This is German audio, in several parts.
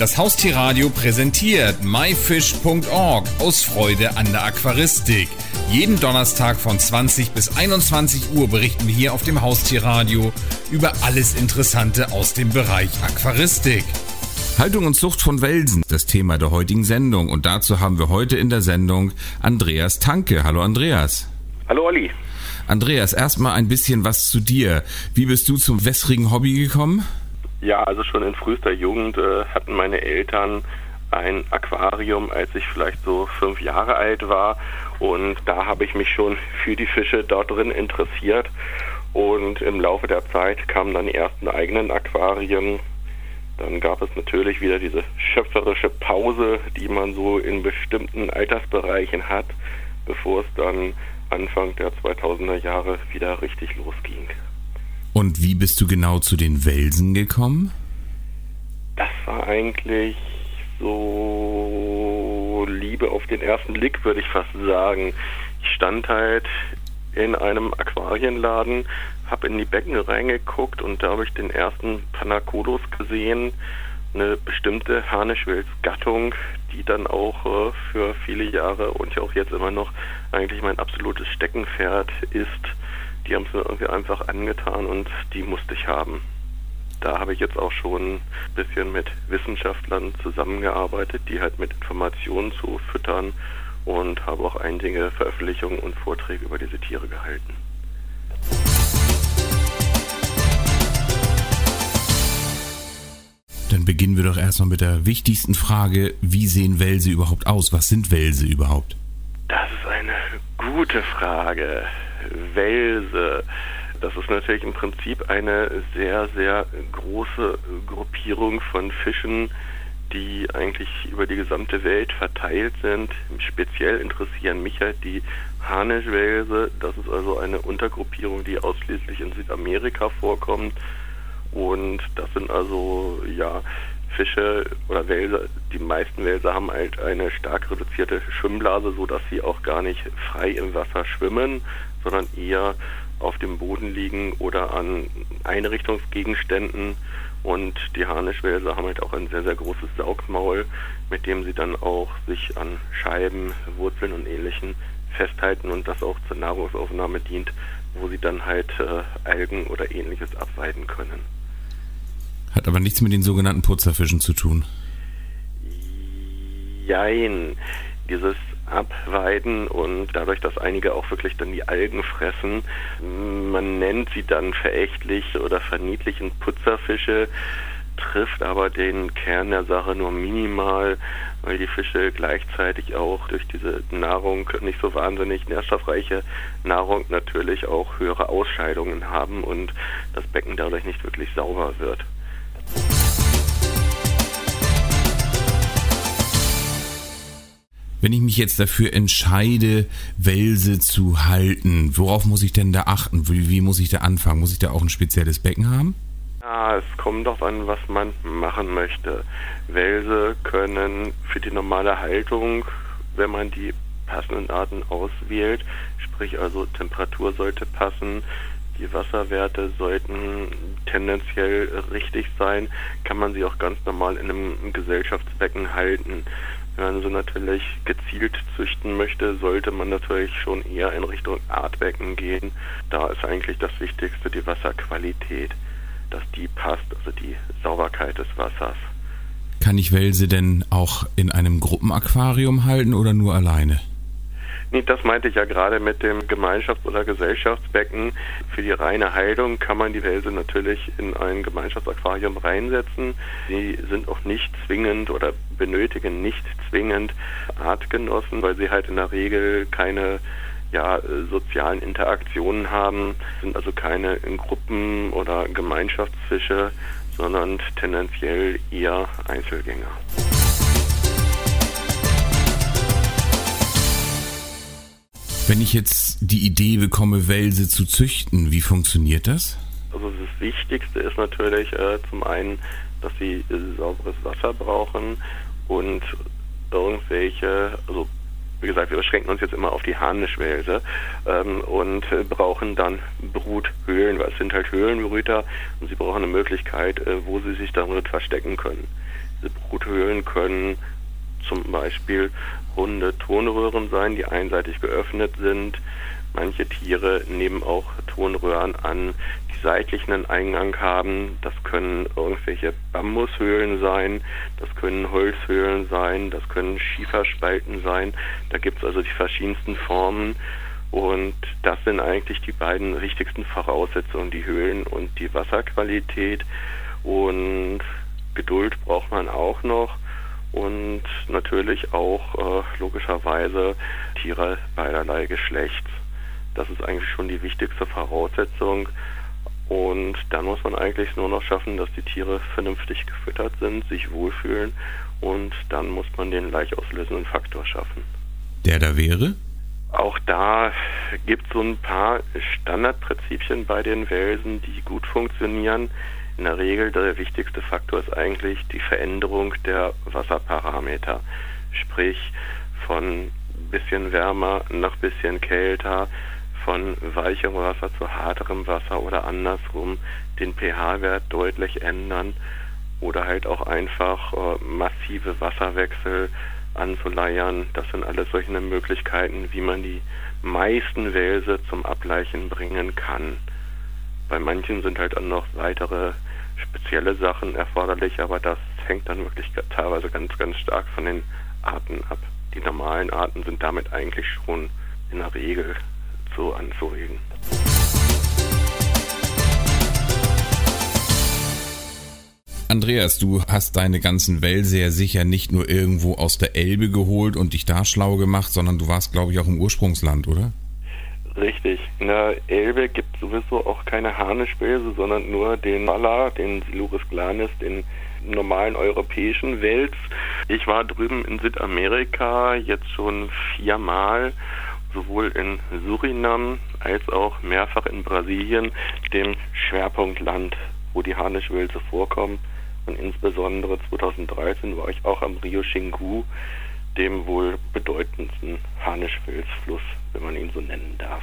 Das Haustierradio präsentiert myfish.org aus Freude an der Aquaristik. Jeden Donnerstag von 20 bis 21 Uhr berichten wir hier auf dem Haustierradio über alles Interessante aus dem Bereich Aquaristik. Haltung und Zucht von Welsen, das Thema der heutigen Sendung. Und dazu haben wir heute in der Sendung Andreas Tanke. Hallo Andreas. Hallo Olli. Andreas, erstmal ein bisschen was zu dir. Wie bist du zum wässrigen Hobby gekommen? Ja, also schon in frühester Jugend äh, hatten meine Eltern ein Aquarium, als ich vielleicht so fünf Jahre alt war. Und da habe ich mich schon für die Fische dort drin interessiert. Und im Laufe der Zeit kamen dann die ersten eigenen Aquarien. Dann gab es natürlich wieder diese schöpferische Pause, die man so in bestimmten Altersbereichen hat, bevor es dann Anfang der 2000er Jahre wieder richtig losging. Und wie bist du genau zu den Welsen gekommen? Das war eigentlich so Liebe auf den ersten Blick, würde ich fast sagen. Ich stand halt in einem Aquarienladen, habe in die Becken reingeguckt und da habe ich den ersten Panacodos gesehen, eine bestimmte Harnischwels-Gattung, die dann auch äh, für viele Jahre und ja auch jetzt immer noch eigentlich mein absolutes Steckenpferd ist die haben es mir irgendwie einfach angetan und die musste ich haben. Da habe ich jetzt auch schon ein bisschen mit Wissenschaftlern zusammengearbeitet, die halt mit Informationen zu füttern und habe auch einige Veröffentlichungen und Vorträge über diese Tiere gehalten. Dann beginnen wir doch erstmal mit der wichtigsten Frage, wie sehen Wälse überhaupt aus? Was sind Wälse überhaupt? Das ist eine gute Frage. Welse. Das ist natürlich im Prinzip eine sehr, sehr große Gruppierung von Fischen, die eigentlich über die gesamte Welt verteilt sind. Speziell interessieren mich halt die Harnischwelse. Das ist also eine Untergruppierung, die ausschließlich in Südamerika vorkommt. Und das sind also ja Fische oder Wälse, die meisten Wälse haben halt eine stark reduzierte Schwimmblase, so dass sie auch gar nicht frei im Wasser schwimmen, sondern eher auf dem Boden liegen oder an Einrichtungsgegenständen. Und die Harnischwälse haben halt auch ein sehr, sehr großes Saugmaul, mit dem sie dann auch sich an Scheiben, Wurzeln und ähnlichen festhalten und das auch zur Nahrungsaufnahme dient, wo sie dann halt äh, Algen oder ähnliches abweiden können. Hat aber nichts mit den sogenannten Putzerfischen zu tun. Jein. Dieses Abweiden und dadurch, dass einige auch wirklich dann die Algen fressen, man nennt sie dann verächtlich oder verniedlichen Putzerfische, trifft aber den Kern der Sache nur minimal, weil die Fische gleichzeitig auch durch diese Nahrung, nicht so wahnsinnig nährstoffreiche Nahrung, natürlich auch höhere Ausscheidungen haben und das Becken dadurch nicht wirklich sauber wird. Wenn ich mich jetzt dafür entscheide, Welse zu halten, worauf muss ich denn da achten? Wie, wie muss ich da anfangen? Muss ich da auch ein spezielles Becken haben? Ja, es kommt doch an, was man machen möchte. Welse können für die normale Haltung, wenn man die passenden Arten auswählt, sprich also Temperatur sollte passen, die Wasserwerte sollten tendenziell richtig sein, kann man sie auch ganz normal in einem Gesellschaftsbecken halten. Sie natürlich gezielt züchten möchte, sollte man natürlich schon eher in Richtung Artbecken gehen. Da ist eigentlich das Wichtigste die Wasserqualität, dass die passt, also die Sauberkeit des Wassers. Kann ich Welse denn auch in einem Gruppenaquarium halten oder nur alleine? Das meinte ich ja gerade mit dem Gemeinschafts- oder Gesellschaftsbecken. Für die reine Heilung kann man die Wälse natürlich in ein Gemeinschaftsaquarium reinsetzen. Sie sind auch nicht zwingend oder benötigen nicht zwingend Artgenossen, weil sie halt in der Regel keine ja, sozialen Interaktionen haben, sind also keine Gruppen- oder Gemeinschaftsfische, sondern tendenziell eher Einzelgänger. Wenn ich jetzt die Idee bekomme, Wälse zu züchten, wie funktioniert das? Also das Wichtigste ist natürlich äh, zum einen, dass sie äh, sauberes Wasser brauchen und irgendwelche, also wie gesagt, wir beschränken uns jetzt immer auf die Harnischwälse ähm, und äh, brauchen dann Bruthöhlen, weil es sind halt Höhlenbrüter und sie brauchen eine Möglichkeit, äh, wo sie sich damit verstecken können. Bruthöhlen können zum Beispiel runde Tonröhren sein, die einseitig geöffnet sind. Manche Tiere nehmen auch Tonröhren an, die seitlich einen Eingang haben. Das können irgendwelche Bambushöhlen sein, das können Holzhöhlen sein, das können Schieferspalten sein. Da gibt es also die verschiedensten Formen. Und das sind eigentlich die beiden wichtigsten Voraussetzungen, die Höhlen und die Wasserqualität. Und Geduld braucht man auch noch und natürlich auch äh, logischerweise Tiere beiderlei Geschlechts. Das ist eigentlich schon die wichtigste Voraussetzung. Und dann muss man eigentlich nur noch schaffen, dass die Tiere vernünftig gefüttert sind, sich wohlfühlen und dann muss man den leichauslösenden Faktor schaffen. Der da wäre? Auch da gibt es so ein paar Standardprinzipien bei den Welsen, die gut funktionieren. In der Regel der wichtigste Faktor ist eigentlich die Veränderung der Wasserparameter, sprich von bisschen wärmer nach bisschen kälter, von weicherem Wasser zu harterem Wasser oder andersrum den pH-Wert deutlich ändern oder halt auch einfach äh, massive Wasserwechsel anzuleiern. Das sind alles solche Möglichkeiten, wie man die meisten Wälse zum Ableichen bringen kann. Bei manchen sind halt dann noch weitere spezielle Sachen erforderlich, aber das hängt dann wirklich teilweise ganz, ganz stark von den Arten ab. Die normalen Arten sind damit eigentlich schon in der Regel so anzuregen. Andreas, du hast deine ganzen ja sicher nicht nur irgendwo aus der Elbe geholt und dich da schlau gemacht, sondern du warst, glaube ich, auch im Ursprungsland, oder? Richtig. In der Elbe gibt es sowieso auch keine Harnischwälse, sondern nur den Mala, den Silurus glanis, den normalen europäischen Wels. Ich war drüben in Südamerika jetzt schon viermal, sowohl in Surinam als auch mehrfach in Brasilien, dem Schwerpunktland, wo die Harnischwälze vorkommen und insbesondere 2013 war ich auch am Rio Xingu, dem wohl bedeutendsten Harnischfelsfluss, wenn man ihn so nennen darf.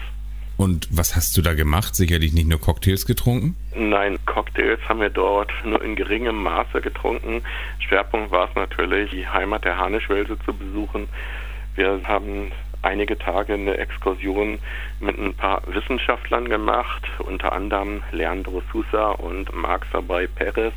Und was hast du da gemacht? Sicherlich nicht nur Cocktails getrunken? Nein, Cocktails haben wir dort nur in geringem Maße getrunken. Schwerpunkt war es natürlich, die Heimat der Harnischwälse zu besuchen. Wir haben einige Tage eine Exkursion mit ein paar Wissenschaftlern gemacht, unter anderem Leandro Sousa und Marc Sabay Perez,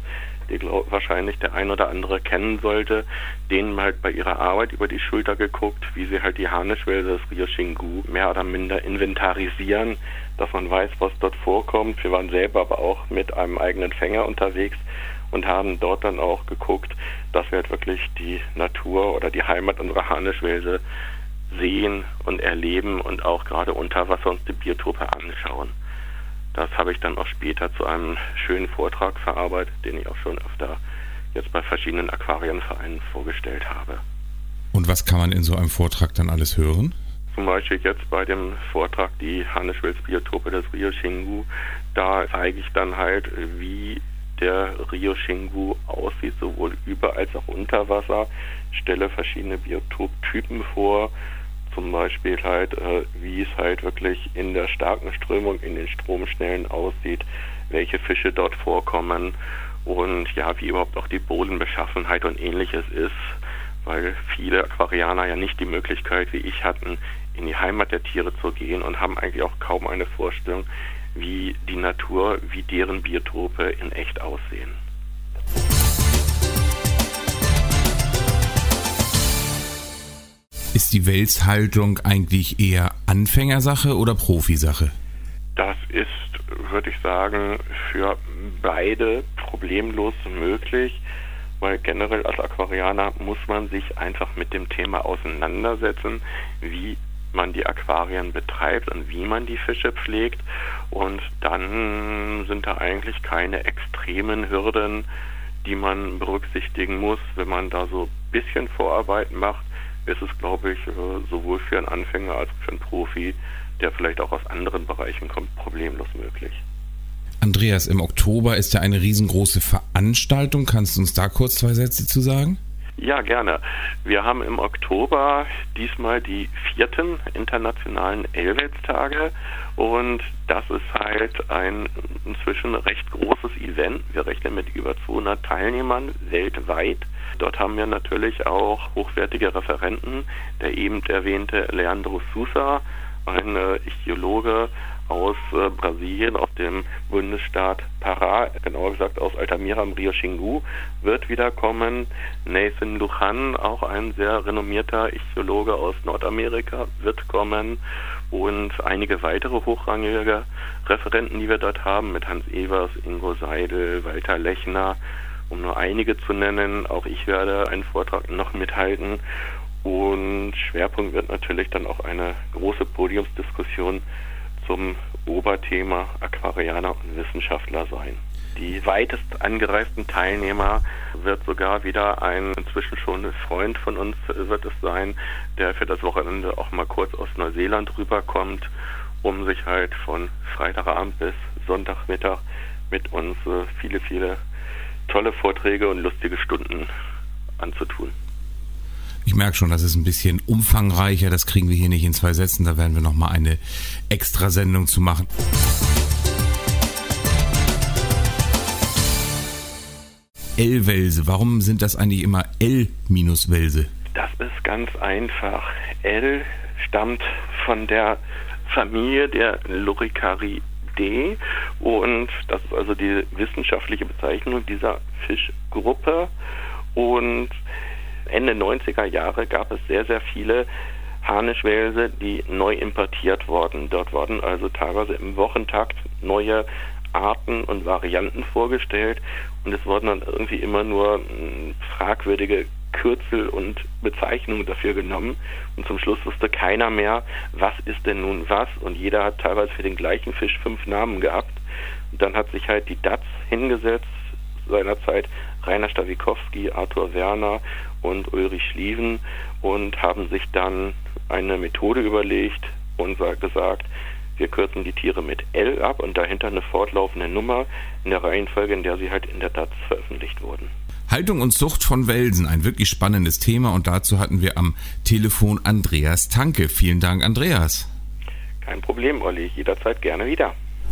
die glaub, wahrscheinlich der ein oder andere kennen sollte, denen halt bei ihrer Arbeit über die Schulter geguckt, wie sie halt die Harnischwälse des Rio Xingu mehr oder minder inventarisieren, dass man weiß, was dort vorkommt. Wir waren selber aber auch mit einem eigenen Fänger unterwegs und haben dort dann auch geguckt, dass wir halt wirklich die Natur oder die Heimat unserer Harnischwälse sehen und erleben und auch gerade unter Wasser uns die Biotope anschauen. Das habe ich dann auch später zu einem schönen Vortrag verarbeitet, den ich auch schon öfter jetzt bei verschiedenen Aquarienvereinen vorgestellt habe. Und was kann man in so einem Vortrag dann alles hören? Zum Beispiel jetzt bei dem Vortrag die Hanneschwilz-Biotope des Rio Xingu. Da zeige ich dann halt, wie der Rio Xingu aussieht, sowohl über als auch unter Wasser, stelle verschiedene Biotoptypen vor, zum Beispiel halt, äh, wie es halt wirklich in der starken Strömung, in den Stromschnellen aussieht, welche Fische dort vorkommen und ja, wie überhaupt auch die Bodenbeschaffenheit und ähnliches ist, weil viele Aquarianer ja nicht die Möglichkeit wie ich hatten, in die Heimat der Tiere zu gehen und haben eigentlich auch kaum eine Vorstellung, wie die Natur, wie deren Biotope in echt aussehen. Ist die Welshaltung eigentlich eher Anfängersache oder Profisache? Das ist, würde ich sagen, für beide problemlos möglich, weil generell als Aquarianer muss man sich einfach mit dem Thema auseinandersetzen, wie man die Aquarien betreibt und wie man die Fische pflegt. Und dann sind da eigentlich keine extremen Hürden, die man berücksichtigen muss, wenn man da so ein bisschen Vorarbeit macht ist es, glaube ich, äh, sowohl für einen Anfänger als auch für einen Profi, der vielleicht auch aus anderen Bereichen kommt, problemlos möglich. Andreas, im Oktober ist ja eine riesengroße Veranstaltung. Kannst du uns da kurz zwei Sätze zu sagen? Ja, gerne. Wir haben im Oktober diesmal die vierten internationalen Elwels-Tage und das ist halt ein inzwischen recht großes Event. Wir rechnen mit über 200 Teilnehmern weltweit. Dort haben wir natürlich auch hochwertige Referenten. Der eben erwähnte Leandro Sousa, ein Ichthyologe aus äh, Brasilien, aus dem Bundesstaat Pará, genauer gesagt aus Altamira im Rio Xingu, wird wiederkommen. Nathan Lujan, auch ein sehr renommierter Ichthyologe aus Nordamerika, wird kommen. Und einige weitere hochrangige Referenten, die wir dort haben, mit Hans Evers, Ingo Seidel, Walter Lechner, um nur einige zu nennen. Auch ich werde einen Vortrag noch mithalten. Und Schwerpunkt wird natürlich dann auch eine große Podiumsdiskussion zum Oberthema Aquarianer und Wissenschaftler sein. Die weitest angereisten Teilnehmer wird sogar wieder ein inzwischen schon Freund von uns wird es sein, der für das Wochenende auch mal kurz aus Neuseeland rüberkommt, um sich halt von Freitagabend bis Sonntagmittag mit uns äh, viele, viele tolle Vorträge und lustige Stunden anzutun. Ich merke schon, das ist ein bisschen umfangreicher. Das kriegen wir hier nicht in zwei Sätzen. Da werden wir nochmal eine extra Sendung zu machen. L-Welse. Warum sind das eigentlich immer L-Welse? Das ist ganz einfach. L stammt von der Familie der Loricaridae und das ist also die wissenschaftliche Bezeichnung dieser Fischgruppe und Ende 90er Jahre gab es sehr, sehr viele Harnischwälse, die neu importiert wurden. Dort wurden also teilweise im Wochentakt neue Arten und Varianten vorgestellt und es wurden dann irgendwie immer nur hm, fragwürdige Kürzel und Bezeichnungen dafür genommen und zum Schluss wusste keiner mehr, was ist denn nun was und jeder hat teilweise für den gleichen Fisch fünf Namen gehabt und dann hat sich halt die DATS hingesetzt seinerzeit Rainer Stawikowski, Arthur Werner und Ulrich Schlieven und haben sich dann eine Methode überlegt und gesagt, wir kürzen die Tiere mit L ab und dahinter eine fortlaufende Nummer in der Reihenfolge, in der sie halt in der Taz veröffentlicht wurden. Haltung und Zucht von Welsen, ein wirklich spannendes Thema und dazu hatten wir am Telefon Andreas Tanke. Vielen Dank, Andreas. Kein Problem, Olli, jederzeit gerne wieder.